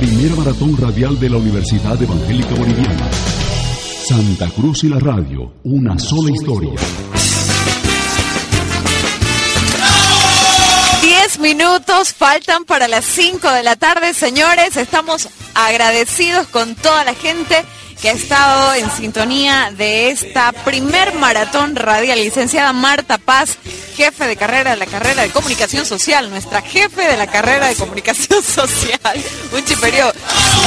Primer maratón radial de la Universidad Evangélica Boliviana. Santa Cruz y la radio, una sola historia. Diez minutos faltan para las cinco de la tarde, señores. Estamos agradecidos con toda la gente que ha estado en sintonía de esta primer maratón radial. Licenciada Marta Paz, jefe de carrera de la carrera de comunicación social, nuestra jefe de la carrera de comunicación social, un chiperío.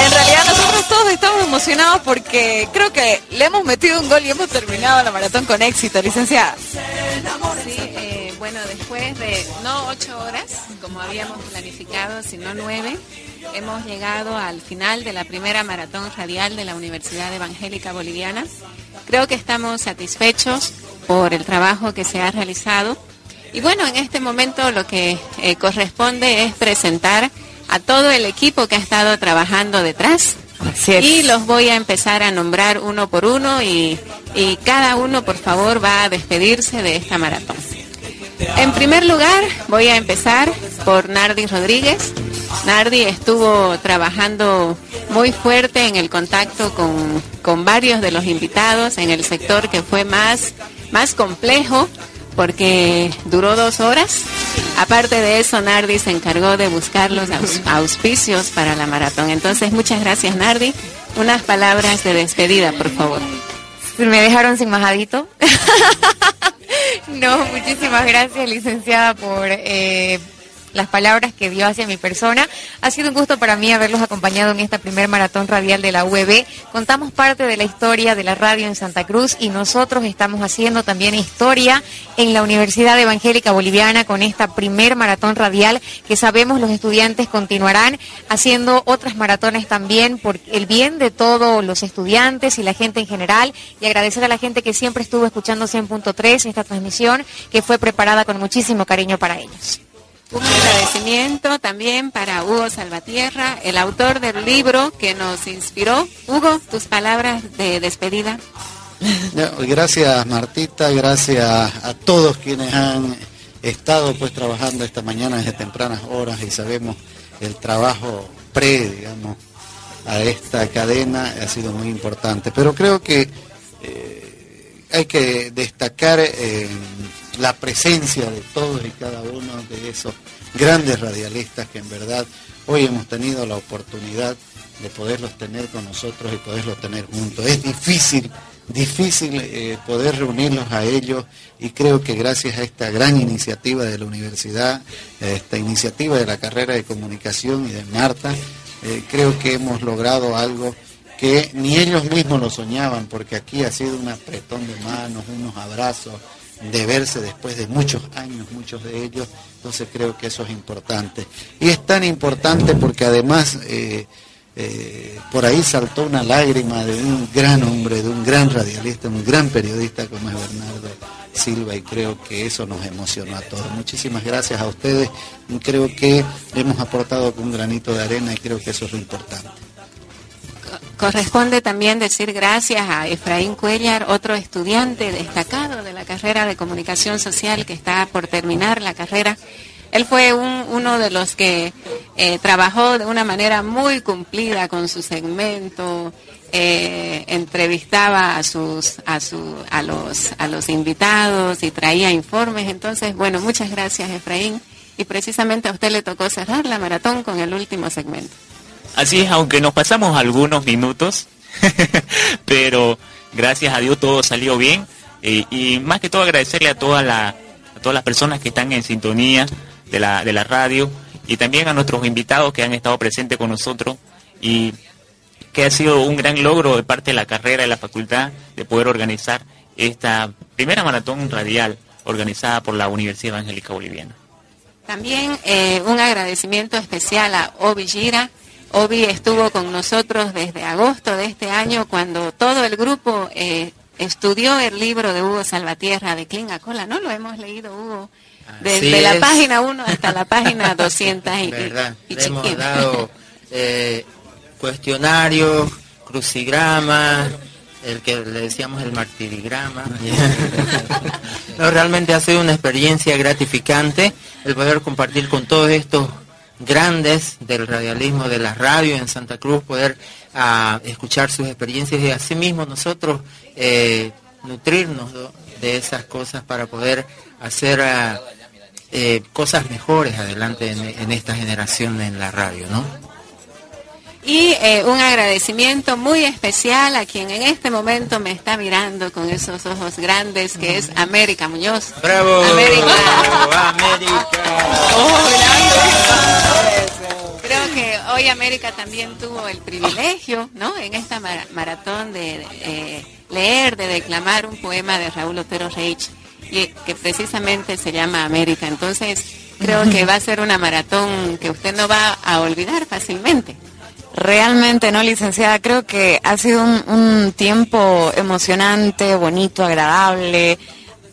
En realidad nosotros todos estamos emocionados porque creo que le hemos metido un gol y hemos terminado la maratón con éxito, licenciada. Sí, eh, bueno, después de no ocho horas, como habíamos planificado, sino nueve, hemos llegado al final de la primera maratón radial de la Universidad Evangélica Boliviana. Creo que estamos satisfechos por el trabajo que se ha realizado. Y bueno, en este momento lo que eh, corresponde es presentar a todo el equipo que ha estado trabajando detrás. Y los voy a empezar a nombrar uno por uno y, y cada uno, por favor, va a despedirse de esta maratón. En primer lugar, voy a empezar por Nardi Rodríguez. Nardi estuvo trabajando muy fuerte en el contacto con, con, varios de los invitados en el sector que fue más, más complejo porque duró dos horas. Aparte de eso, Nardi se encargó de buscar los auspicios para la maratón. Entonces, muchas gracias, Nardi. Unas palabras de despedida, por favor. Me dejaron sin majadito. no, muchísimas gracias, licenciada, por eh, las palabras que dio hacia mi persona. Ha sido un gusto para mí haberlos acompañado en esta primer maratón radial de la UEB. Contamos parte de la historia de la radio en Santa Cruz y nosotros estamos haciendo también historia en la Universidad Evangélica Boliviana con esta primer maratón radial que sabemos los estudiantes continuarán haciendo otras maratones también por el bien de todos los estudiantes y la gente en general y agradecer a la gente que siempre estuvo escuchando 100.3 esta transmisión que fue preparada con muchísimo cariño para ellos. Un agradecimiento también para Hugo Salvatierra, el autor del libro que nos inspiró. Hugo, tus palabras de despedida. Gracias Martita, gracias a todos quienes han estado pues trabajando esta mañana desde tempranas horas y sabemos el trabajo pre, digamos, a esta cadena ha sido muy importante. Pero creo que eh, hay que destacar eh, la presencia de todos y cada uno de esos grandes radialistas que en verdad hoy hemos tenido la oportunidad de poderlos tener con nosotros y poderlos tener juntos. Es difícil, difícil eh, poder reunirlos a ellos y creo que gracias a esta gran iniciativa de la universidad, esta iniciativa de la carrera de comunicación y de Marta, eh, creo que hemos logrado algo que ni ellos mismos lo soñaban, porque aquí ha sido un apretón de manos, unos abrazos, de verse después de muchos años, muchos de ellos, entonces creo que eso es importante. Y es tan importante porque además eh, eh, por ahí saltó una lágrima de un gran hombre, de un gran radialista, un gran periodista como es Bernardo Silva y creo que eso nos emocionó a todos. Muchísimas gracias a ustedes, creo que hemos aportado un granito de arena y creo que eso es lo importante. Corresponde también decir gracias a Efraín Cuellar, otro estudiante destacado de la carrera de comunicación social que está por terminar la carrera. Él fue uno de los que eh, trabajó de una manera muy cumplida con su segmento, eh, entrevistaba a sus a su a los a los invitados y traía informes. Entonces, bueno, muchas gracias Efraín y precisamente a usted le tocó cerrar la maratón con el último segmento. Así es, aunque nos pasamos algunos minutos, pero gracias a Dios todo salió bien. Y más que todo agradecerle a, toda la, todas las personas que están en sintonía de la, de la radio y también a nuestros invitados que han estado presentes con nosotros y que ha sido un gran logro de parte de la carrera de la facultad de poder organizar esta primera maratón radial organizada por la Universidad Evangélica Boliviana. También eh, un agradecimiento especial a Obi Gira. Obi estuvo con nosotros desde agosto de este año cuando todo el grupo eh, estudió el libro de Hugo Salvatierra de Clinga Cola. ¿No lo hemos leído, Hugo? Desde la página 1 hasta la página 200 y, ¿verdad? Le hemos dado eh, cuestionarios, crucigramas, el que le decíamos el martirigrama. no, realmente ha sido una experiencia gratificante el poder compartir con todos estos grandes del radialismo de la radio en Santa Cruz, poder ah, escuchar sus experiencias y asimismo nosotros eh, nutrirnos de esas cosas para poder hacer ah, eh, cosas mejores adelante en, en, esta generación en la radio, ¿no? Y eh, un agradecimiento muy especial a quien en este momento me está mirando con esos ojos grandes, que es América Muñoz. ¡Bravo! América. América. Creo que hoy América también tuvo el privilegio, ¿no? En esta maratón de eh, leer, de declamar un poema de Raúl Otero Reich, y que precisamente se llama América. Entonces, creo que va a ser una maratón que usted no va a olvidar fácilmente. Realmente, ¿no, licenciada? Creo que ha sido un, tiempo emocionante, bonito, agradable,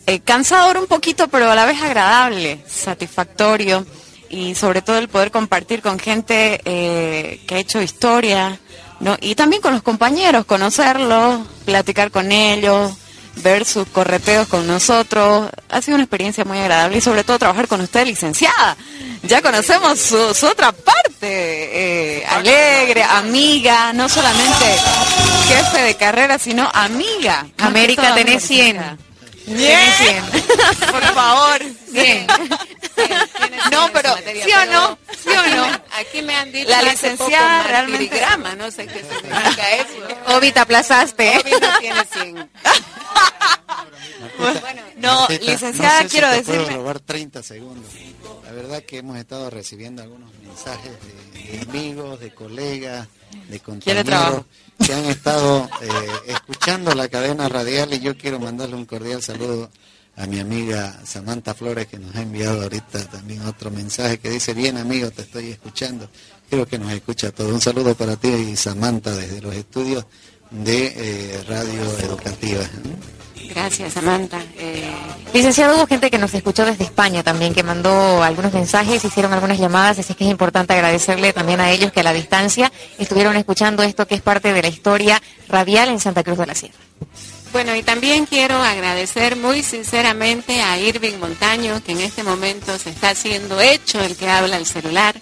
eh, cansador un poquito, pero a la vez agradable, satisfactorio y sobre todo el poder compartir con gente eh, que ha hecho historia, ¿no? Y también con los compañeros, conocerlos, platicar con ellos, ver sus correteos con nosotros. Ha sido una experiencia muy agradable y sobre todo trabajar con usted, licenciada. Ya conocemos su, otra parte, eh, alegre, amiga, no solamente jefe de carrera, sino amiga. América, tenés 100. Bien. Por favor. Bien. No, pero ¿sí o no? ¿Sí o no? Aquí me han dicho la licenciada realmente grama, no sé qué significa eso. Obi, te aplazaste. Obi no tiene 100. Bueno, no, licenciada, no sé quiero si te. Puedo robar 30 segundos. La verdad que hemos estado recibiendo algunos mensajes de, de amigos, de colegas, de compañeros que han estado eh, escuchando la cadena radial y yo quiero mandarle un cordial saludo a mi amiga Samantha Flores que nos ha enviado ahorita también otro mensaje que dice, bien amigo, te estoy escuchando. Creo que nos escucha todo. Un saludo para ti y Samantha desde los estudios de eh, Radio Educativa. Gracias, Samantha. Eh, Licenciado, hubo gente que nos escuchó desde España también, que mandó algunos mensajes, hicieron algunas llamadas, así que es importante agradecerle también a ellos que a la distancia estuvieron escuchando esto que es parte de la historia radial en Santa Cruz de la Sierra. Bueno, y también quiero agradecer muy sinceramente a Irving Montaño, que en este momento se está haciendo hecho el que habla el celular.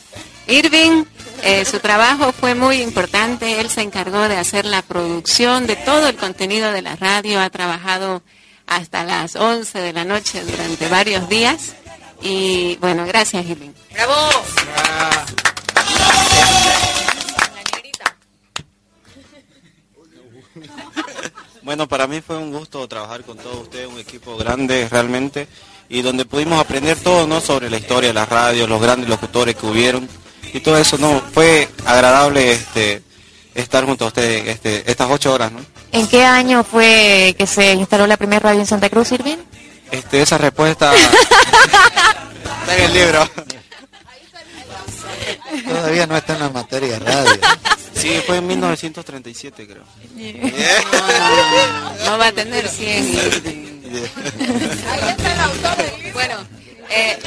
Irving, eh, su trabajo fue muy importante, él se encargó de hacer la producción de todo el contenido de la radio, ha trabajado hasta las 11 de la noche durante varios días. Y bueno, gracias Irving. ¡Bravo! Bueno, para mí fue un gusto trabajar con todos ustedes, un equipo grande realmente, y donde pudimos aprender todo, ¿no? Sobre la historia de la radio, los grandes locutores que hubieron, y todo eso, ¿no? Fue agradable este, estar junto a ustedes este, estas ocho horas, ¿no? ¿En qué año fue que se instaló la primera radio en Santa Cruz, Irving? Este, esa respuesta está en el libro. Todavía no está en la en 1937, creo. No, no, no, no va a tener 100. Bueno, eh,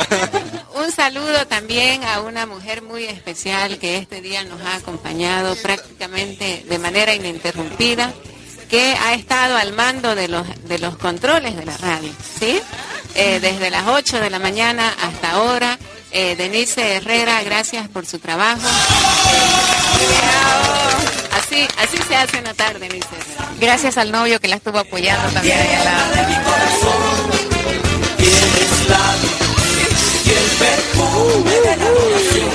un saludo también a una mujer muy especial que este día nos ha acompañado prácticamente de manera ininterrumpida, que ha estado al mando de los, de los controles de la radio, ¿sí? Eh, desde las 8 de la mañana hasta ahora. Eh, Denise Herrera, gracias por su trabajo. Así, así se hace una tarde, Herrera. Gracias al novio que la estuvo apoyando también. al lado.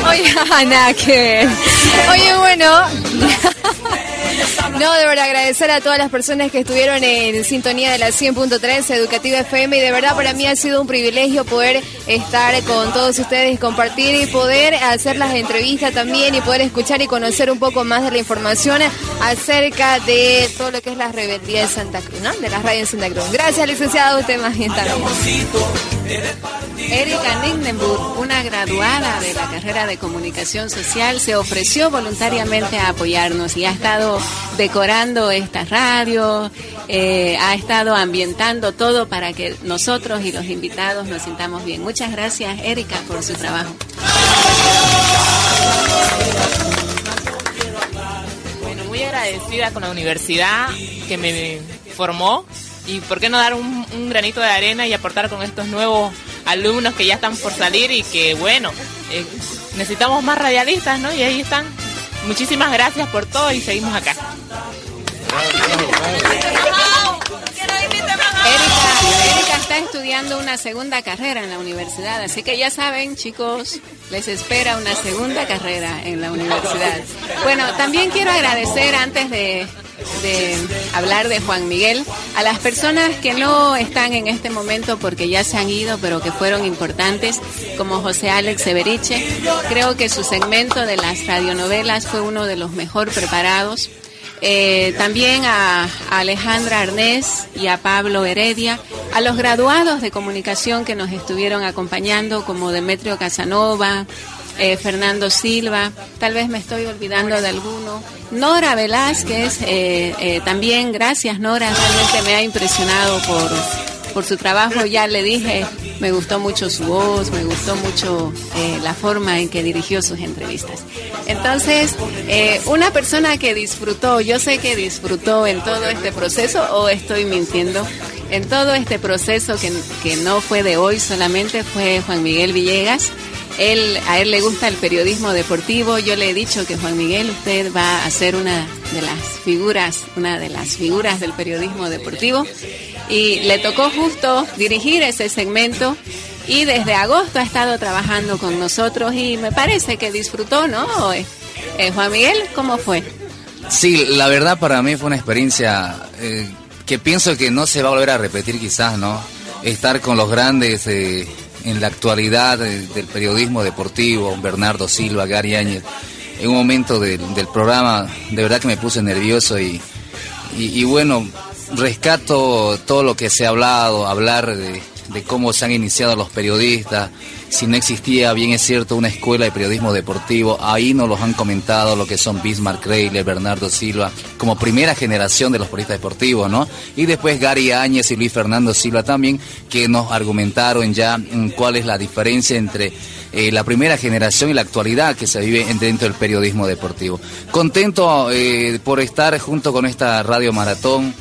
Oye, nada que. Oye, bueno. No, de verdad, agradecer a todas las personas que estuvieron en sintonía de la 100.3 Educativa FM y de verdad para mí ha sido un privilegio poder estar con todos ustedes compartir y poder hacer las entrevistas también y poder escuchar y conocer un poco más de la información acerca de todo lo que es la rebeldía de Santa Cruz, ¿no? De la radio en Santa Cruz. Gracias, licenciado, usted más bien también. Erika Nindenburg, una graduada de la carrera de comunicación social, se ofreció voluntariamente a apoyarnos y ha estado decorando esta radio, eh, ha estado ambientando todo para que nosotros y los invitados nos sintamos bien. Muchas gracias, Erika, por su trabajo. Bueno, muy agradecida con la universidad que me formó y por qué no dar un, granito de arena y aportar con estos nuevos alumnos que ya están por salir y que bueno, eh, necesitamos más radialistas, ¿no? Y ahí están. Muchísimas gracias por todo y seguimos acá. Erika, está estudiando una segunda carrera en la universidad, así que ya saben, chicos, les espera una segunda carrera en la universidad. Bueno, también quiero agradecer antes de, de hablar de Juan Miguel a las personas que no están en este momento porque ya se han ido, pero que fueron importantes, como José Alex Severiche. Creo que su segmento de las radionovelas fue uno de los mejor preparados. Eh, también a, Alejandra Arnés y a Pablo Heredia, a los graduados de comunicación que nos estuvieron acompañando, como Demetrio Casanova, eh, Fernando Silva, tal vez me estoy olvidando de alguno. Nora Velázquez, eh, también gracias Nora, realmente me ha impresionado por, por su trabajo. Ya le dije, me gustó mucho su voz, me gustó mucho eh, la forma en que dirigió sus entrevistas. Entonces, eh, una persona que disfrutó, yo sé que disfrutó en todo este proceso, o estoy mintiendo, en todo este proceso que, que no fue de hoy solamente, fue Juan Miguel Villegas. Él, a él le gusta el periodismo deportivo. Yo le he dicho que Juan Miguel, usted va a ser una de las figuras, una de las figuras del periodismo deportivo y le tocó justo dirigir ese segmento y desde agosto ha estado trabajando con nosotros y me parece que disfrutó, ¿no? Eh, eh, Juan Miguel, ¿cómo fue? Sí, la verdad para mí fue una experiencia eh, que pienso que no se va a volver a repetir quizás, ¿no? Estar con los grandes en la actualidad del periodismo deportivo, Bernardo Silva, Gary Áñez, en un momento del programa de verdad que me puse nervioso y, y bueno, rescato todo lo que se ha hablado, hablar de, cómo se han iniciado los periodistas, si no existía, bien es cierto, una escuela de periodismo deportivo, ahí nos los han comentado lo que son Bismarck Reilly, Bernardo Silva, como primera generación de los periodistas deportivos, ¿no? Y después Gary Áñez y Luis Fernando Silva también, que nos argumentaron ya mm, cuál es la diferencia entre eh, la primera generación y la actualidad que se vive dentro del periodismo deportivo. Contento eh, por estar junto con esta radio maratón.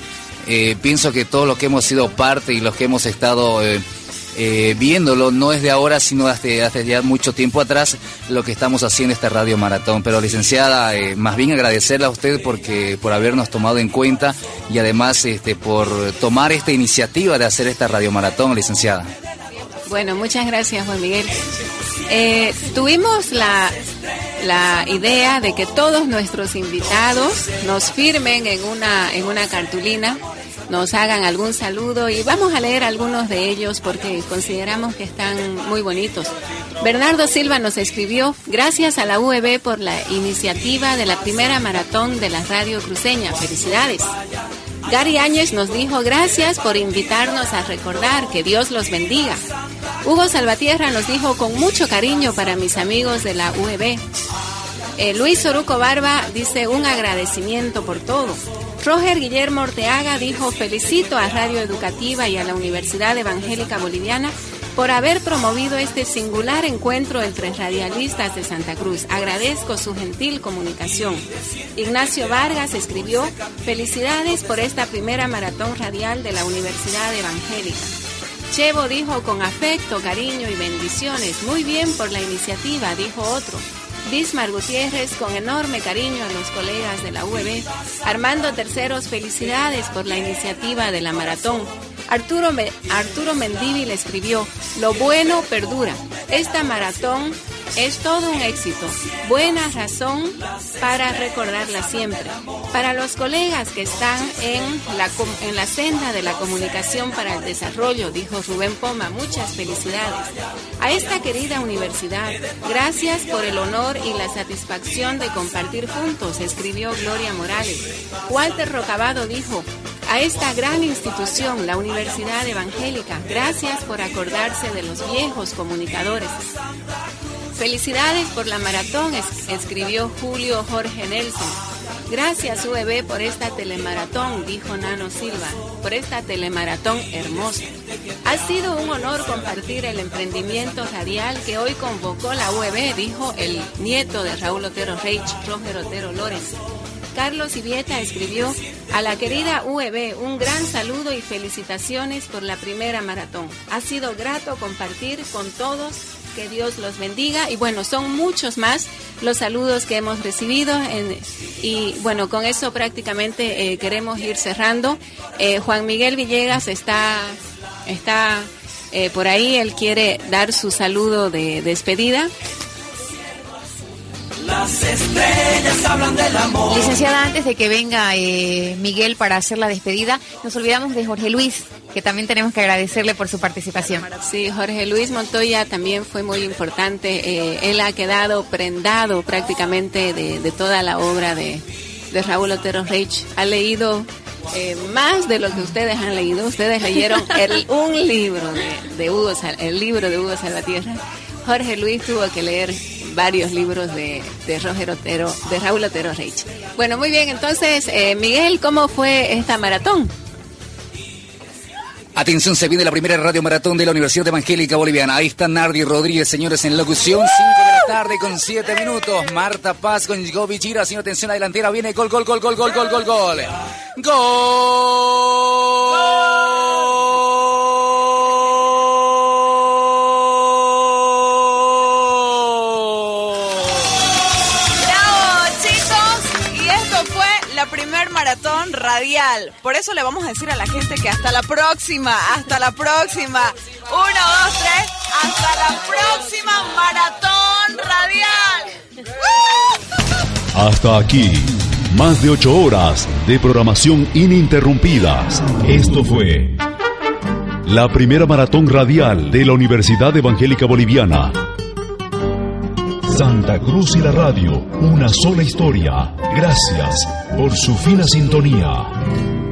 Eh, pienso que todos los que hemos sido parte y los que hemos estado eh, eh, viéndolo, no es de ahora, sino hace, hace ya mucho tiempo atrás, lo que estamos haciendo este Radio Maratón. Pero licenciada, más bien agradecerle a usted porque, por habernos tomado en cuenta y además este, por tomar esta iniciativa de hacer esta Radio Maratón, licenciada. Bueno, muchas gracias, Juan Miguel. tuvimos la, la idea de que todos nuestros invitados nos firmen en una, en una cartulina nos hagan algún saludo y vamos a leer algunos de ellos porque consideramos que están muy bonitos. Bernardo Silva nos escribió, gracias a la UEB por la iniciativa de la primera maratón de la radio cruceña. Felicidades. Gary Áñez nos dijo, gracias por invitarnos a recordar, que Dios los bendiga. Hugo Salvatierra nos dijo, con mucho cariño para mis amigos de la UEB. Eh, Luis Oruco Barba dice, un agradecimiento por todo. Roger Guillermo Orteaga dijo, felicito a Radio Educativa y a la Universidad Evangélica Boliviana por haber promovido este singular encuentro entre radialistas de Santa Cruz. Agradezco su gentil comunicación. Ignacio Vargas escribió, felicidades por esta primera maratón radial de la Universidad Evangélica. Chevo dijo con afecto, cariño y bendiciones. Muy bien por la iniciativa, dijo otro. Bismar Gutiérrez, con enorme cariño a los colegas de la UEB. Armando Terceros, felicidades por la iniciativa de la maratón. Arturo, Arturo Mendívil escribió, lo bueno perdura. Esta maratón es todo un éxito. Buena razón para recordarla siempre. Para los colegas que están en la, en la senda de la comunicación para el desarrollo, dijo Rubén Poma, muchas felicidades. A esta querida universidad, gracias por el honor y la satisfacción de compartir juntos, escribió Gloria Morales. Walter Rocabado dijo, a esta gran institución, la Universidad Evangélica. Gracias por acordarse de los viejos comunicadores. Felicidades por la maratón, escribió Julio Jorge Nelson. Gracias UEB por esta telemaratón, dijo Nano Silva, por esta telemaratón hermosa. Ha sido un honor compartir el emprendimiento radial que hoy convocó la UEB, dijo el nieto de Raúl Otero Reich, Roger Otero Lórez. Carlos Ivieta escribió a la querida UEB un gran saludo y felicitaciones por la primera maratón. Ha sido grato compartir con todos que Dios los bendiga. Y bueno, son muchos más los saludos que hemos recibido. y bueno, con eso prácticamente eh, queremos ir cerrando. Eh, Juan Miguel Villegas está, está eh, por ahí, él quiere dar su saludo de despedida. Las estrellas hablan del amor. Licenciada, antes de que venga Miguel para hacer la despedida, nos olvidamos de Jorge Luis que también tenemos que agradecerle por su participación. Sí, Jorge Luis Montoya también fue muy importante. Eh, él ha quedado prendado prácticamente de, toda la obra de, Raúl Otero Reich. Ha leído eh, más de lo que ustedes han leído. Ustedes leyeron el, un libro de, Hugo, el libro de Hugo Salvatierra. Jorge Luis tuvo que leer varios libros de, de Roger Otero, de Raúl Otero Reich. Bueno, muy bien, entonces, eh, Miguel, ¿cómo fue esta maratón? Atención, se viene la primera radio maratón de la Universidad Evangélica Boliviana. Ahí está Nardi Rodríguez, señores, en locución. 5 de la tarde con 7 minutos. Marta Paz con Gobi señor, atención, delantera. Viene gol, gol, gol, gol, gol, gol, gol, gol. ¡Gol! Radial. Por eso le vamos a decir a la gente que hasta la próxima, hasta la próxima. Uno, dos, tres, hasta la próxima maratón radial. Hasta aquí, más de ocho horas de programación ininterrumpidas. Esto fue la primera maratón radial de la Universidad Evangélica Boliviana. Santa Cruz y la radio, una sola historia. Gracias por su fina sintonía.